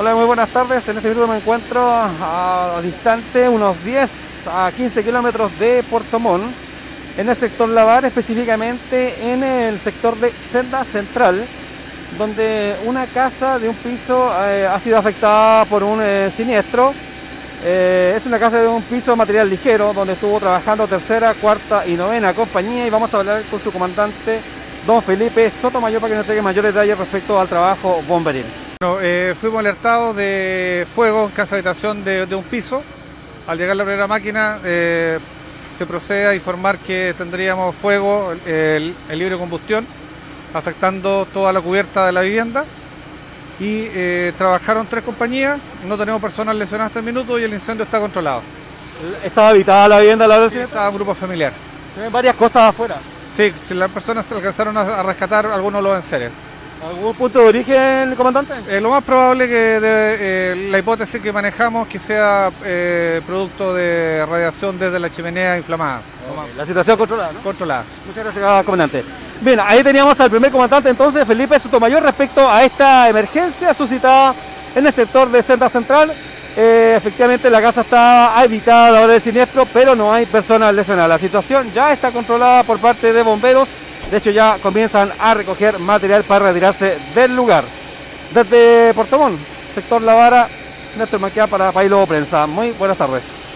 Hola, muy buenas tardes. En este minuto me encuentro a, a distante unos 10 a 15 kilómetros de Puerto Montt, en el sector Lavar, específicamente en el sector de Senda Central, donde una casa de un piso eh, ha sido afectada por un eh, siniestro. Eh, es una casa de un piso de material ligero, donde estuvo trabajando tercera, cuarta y novena compañía y vamos a hablar con su comandante, don Felipe Sotomayor, para que nos entregue mayores detalles respecto al trabajo bomberil. Bueno, eh, fuimos alertados de fuego en casa habitación de, de un piso. Al llegar la primera máquina eh, se procede a informar que tendríamos fuego el, el libre combustión afectando toda la cubierta de la vivienda y eh, trabajaron tres compañías, no tenemos personas lesionadas hasta el minuto y el incendio está controlado. Estaba habitada la vivienda la Sí, siniestro. está un grupo familiar. Se ven varias cosas afuera. Sí, si las personas se alcanzaron a, rescatar, algunos lo vencerán. ¿Algún punto de origen, comandante? Eh, lo más probable que de- eh, la hipótesis que manejamos que sea eh, producto de radiación desde la chimenea inflamada, La situación controlada, ¿no? controlada. Muchas gracias, comandante. Bien, ahí teníamos al primer comandante entonces, Felipe Sotomayor, respecto a esta emergencia suscitada en el sector de Senda Central. Efectivamente, la casa está habitada a la hora del siniestro, pero no hay personas lesionadas. La situación ya está controlada por parte de bomberos. De hecho, ya comienzan a recoger material para retirarse del lugar. Desde Portomón, sector La Vara, Néstor Maquia para País Lobo Prensa. Muy buenas tardes.